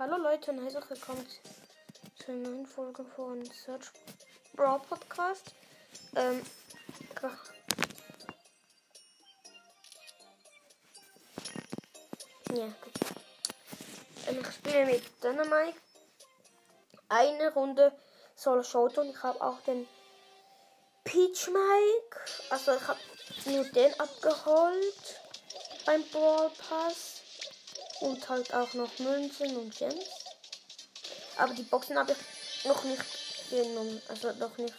Hallo Leute und herzlich willkommen zu einer neuen Folge von Search Brawl Podcast. Ähm, ja, gut. Ähm, ich spiele mit Dynamite. Eine Runde Solo Showdown. Ich habe auch den Peach Mike. Also ich habe nur den abgeholt beim Brawl Pass. Und halt auch noch Münzen und Gems. Aber die Boxen habe ich noch nicht genommen. Also noch nicht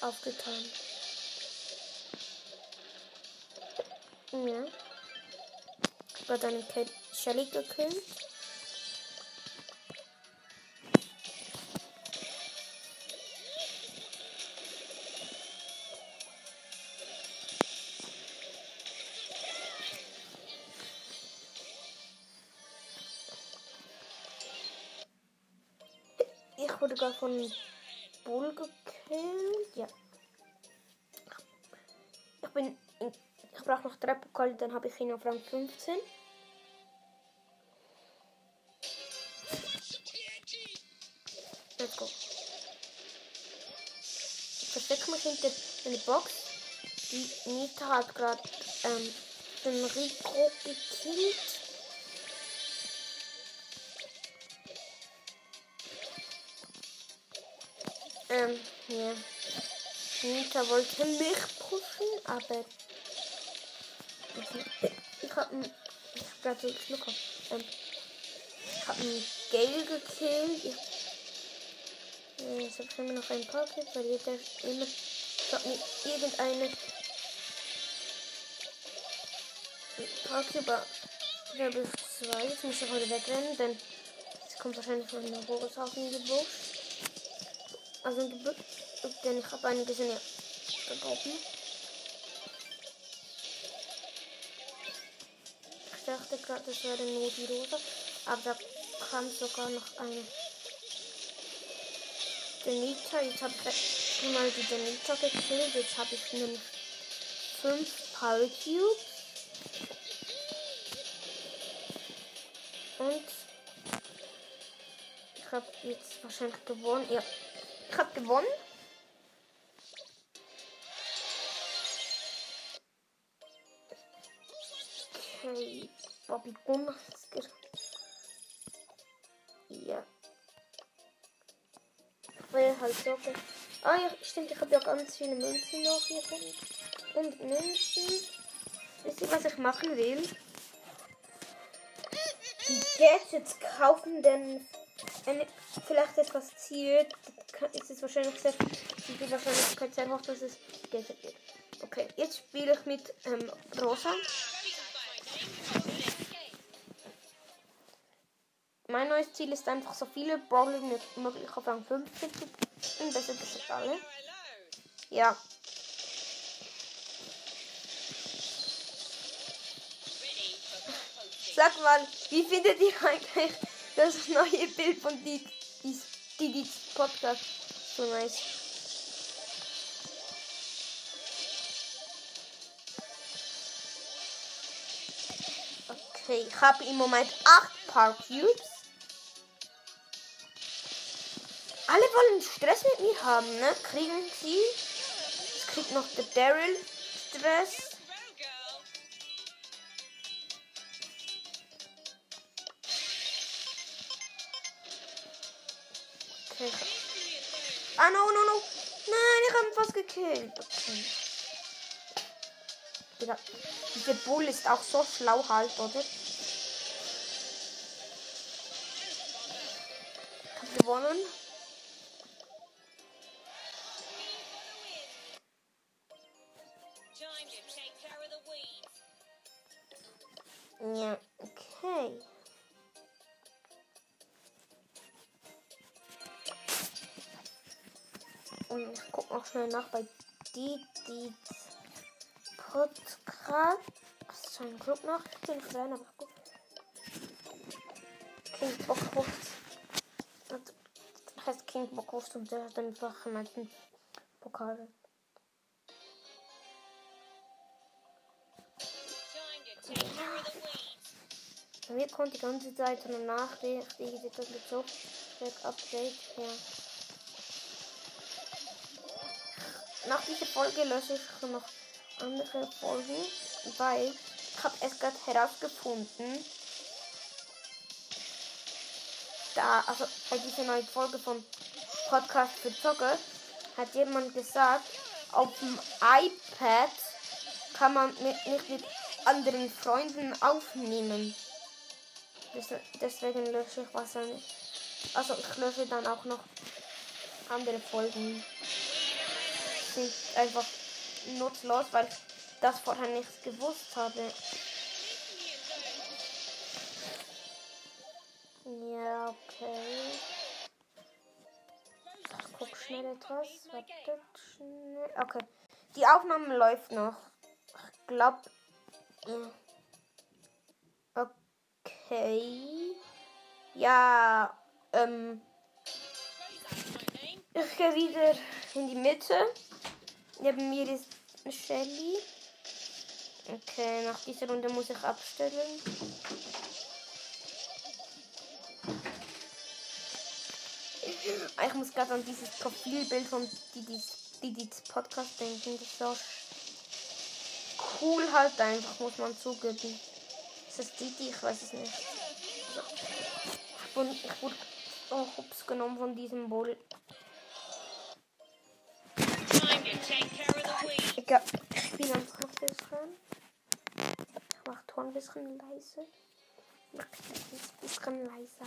aufgetan. Ja. Ich habe eine Kate Shelly gekillt. Ich wurde gerade von Bull gekillt. Ja. Ich bin. In, ich brauche noch drei dann habe ich ihn auf Rang 15. Let's go. Ich verstecke mich hinter eine Box. Die Nita hat gerade ähm, den Rico gekillt. Ähm, ja. Nita wollte mich pushen, aber ich, hab einen, ich hab gerade so Schluck auf. Ähm, ich hab einen Gale gekillt. Ich, äh, jetzt hab ich immer noch ein paar Kills, weil jeder immer, ich hab mir irgendeine Parküber Level 2. Jetzt muss ich heute wegrennen, denn es kommt wahrscheinlich Rosa auf den Gebüsch. Also ein Gebüsch, denn ich habe eine gesehen, ja, verkaufen. Ich dachte gerade, das wäre nur die Rosa, aber da kam sogar noch eine Denita. Jetzt habe ich mal die Denita gekillt. Jetzt habe ich nämlich fünf Power Cubes. Und ich habe jetzt wahrscheinlich gewonnen. Ja, ich habe gewonnen. Okay, Bobby Gunnasker. Ja. Ich will halt sagen. Ah ja, stimmt, ich habe ja ganz viele Münzen noch hier drin. Und Münzen. Wisst ihr, was ich machen will? Die Gadgets kaufen, denn wenn vielleicht etwas zielt, ist es wahrscheinlich sehr, die Wahrscheinlichkeit sehr hoch, dass es Gadget wird. Okay, jetzt spiele ich mit ähm, Rosa. Mein neues Ziel ist einfach so viele Brawler wie möglich auf Rang 15 zu bringen. Das alle. Ja. Sag mal, wie findet ihr eigentlich das neue Bild von Didis die, Podcast? So nice. Okay, ich habe im Moment 8 Power Cubes. Alle wollen Stress mit mir haben, ne? Kriegen sie? Jetzt kriegt noch der Daryl Stress. Okay. Ah, no, no, no. Nein, ich habe fast gekillt. Okay. Digga, dieser Bull ist auch so schlau halt, oder? Ich hab gewonnen. Ja, okay. Schnell nach bei Didis Podcast. Was ist ein Club noch? Ich bin klein, aber gut. King Bockwurst. Das heißt King Bockwurst und der hat einfach meisten Pokal. Mir kommt die ganze Zeit eine Nachricht, ich das mit so Update, ja. Nach dieser Folge lösche ich noch andere Folgen, weil ich habe es gerade herausgefunden, da, also bei dieser neuen Folge von Podcast für Zocker, hat jemand gesagt, auf dem iPad kann man mit, nicht mit anderen Freunden aufnehmen. Deswegen lösche ich was nicht. Also ich lösche dann auch noch andere Folgen. Sind einfach nutzlos, weil ich das vorher nicht gewusst habe. Ja, okay. Ich guck schnell etwas. Wartet schnell. Okay. Die Aufnahme läuft noch. Ich glaube. Okay. Ja. Ähm. Ich gehe wieder in die Mitte. Neben mir ist Shelly. Okay, nach dieser Runde muss ich abstellen. Ich muss gerade an dieses Profilbild von Didis, Podcast denken. Das ist so cool halt einfach, muss man zugeben. Ist das Didi? Ich weiß es nicht. Ich wurde, wurde oh, Hups genommen von diesem Bull. Egal, ich bin einfach ein bisschen. Ich mach Ton ein bisschen leise. Ich mach ein bisschen leiser.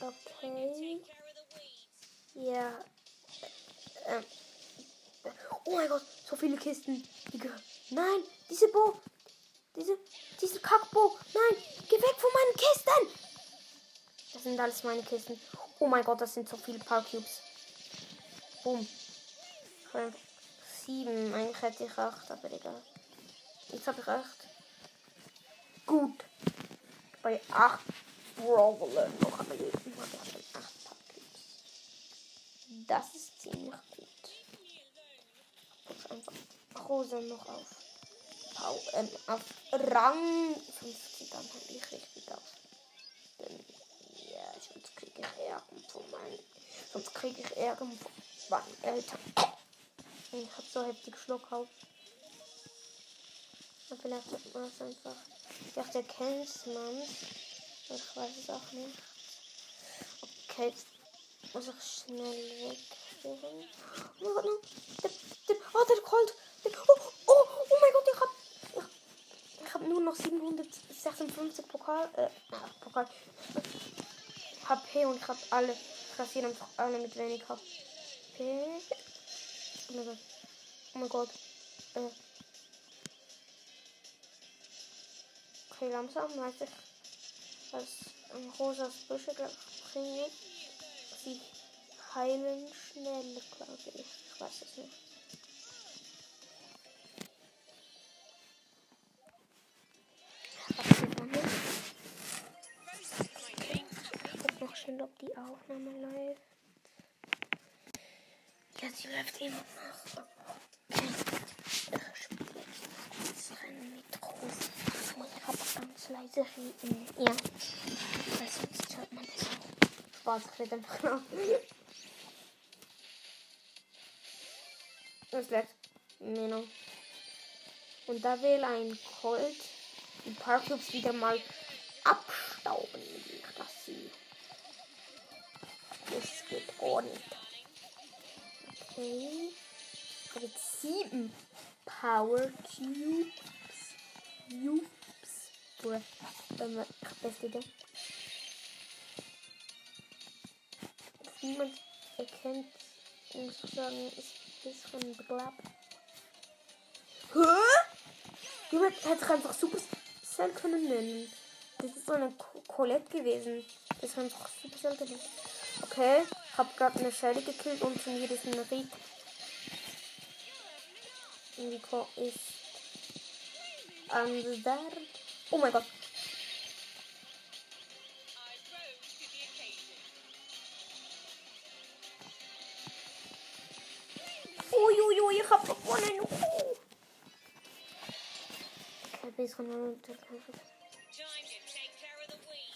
Okay. Ja. Ähm. Oh mein Gott, so viele Kisten. Nein, diese Bo. Diese, diese Kackbo. Nein, geh weg von meinen Kisten. Das sind alles meine Kisten. Oh mein Gott, das sind so viele Power Cubes. Boom. Fünf, sieben. Eigentlich hätte ich acht, aber egal. Jetzt habe ich acht. Gut. Bei acht Brawler noch am. Das ist ziemlich gut. Ich einfach Rosa noch auf. Ähm, auf Rang 50, dann habe ich richtig auf. Denn, ja, sonst kriege ich Ärger von meinen. Sonst kriege ich Ärger von meinen Eltern. Ich habe so heftig Schluck auf. Vielleicht wird man es einfach. Ich dachte, der kennt man. Ich weiß es auch nicht. Okay, jetzt muss ich schnell weg. Oh mein Gott, der, der, oh, der Colt. Der, oh, oh, oh mein Gott, ich hab. Ich, ich hab nur noch 756 Pokal. Äh, Pokal. HP und ich hab alle. Ich rasiere einfach alle mit wenig HP. Oh mein Gott. Äh. Okay, langsam weiß ich, was ein rosas Büsche bringe. Sie heilen schnell, glaube ich. Ich weiß es nicht. Ich noch schnell, ob die Aufnahme läuft. Ja, sie läuft immer noch. Spiele jetzt Rennen mit Rosa. Ich habe ganz leise reden. Ja. Weil sonst hört man das auch. Spaß, ich rede einfach noch. Es leckt. Meno. Und da will ein Colt die Parkclubs wieder mal abstauben, ich das sehe. Das geht nicht. Okay. Ich habe jetzt sieben Power Cubes. Cubes. War ich beste Idee. Niemand erkennt, muss ich sagen, ist ist von Glab. Hä? Jemand sich einfach Supercell können nennen. Das ist so eine Colette gewesen. Das ist einfach Supercell gewesen. Okay, ich habe gerade eine Schelle gekillt und schon ist ein Ried. Nico ist am Start. Oh mein Gott. Uiuiui, ich hab gewonnen. Uh. Okay, bisschen runter.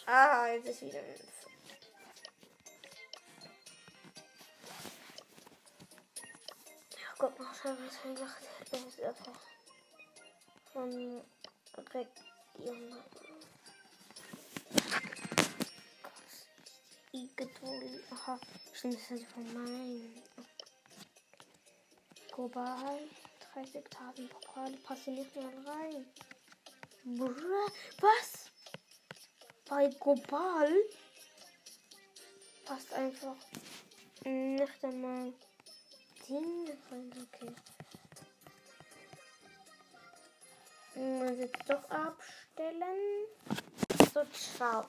Ah, jetzt ist wieder ein Guck mal, schau, was er gemacht hat. Das ist einfach von Region. Igedoli. Aha, stimmt, das ist von meinen. Global. 30 Tagen Pokale passen nicht mehr rein. Bruh, was? Bei Global passt einfach nicht einmal Rein. Okay. Muss jetzt doch abstellen. So, ciao.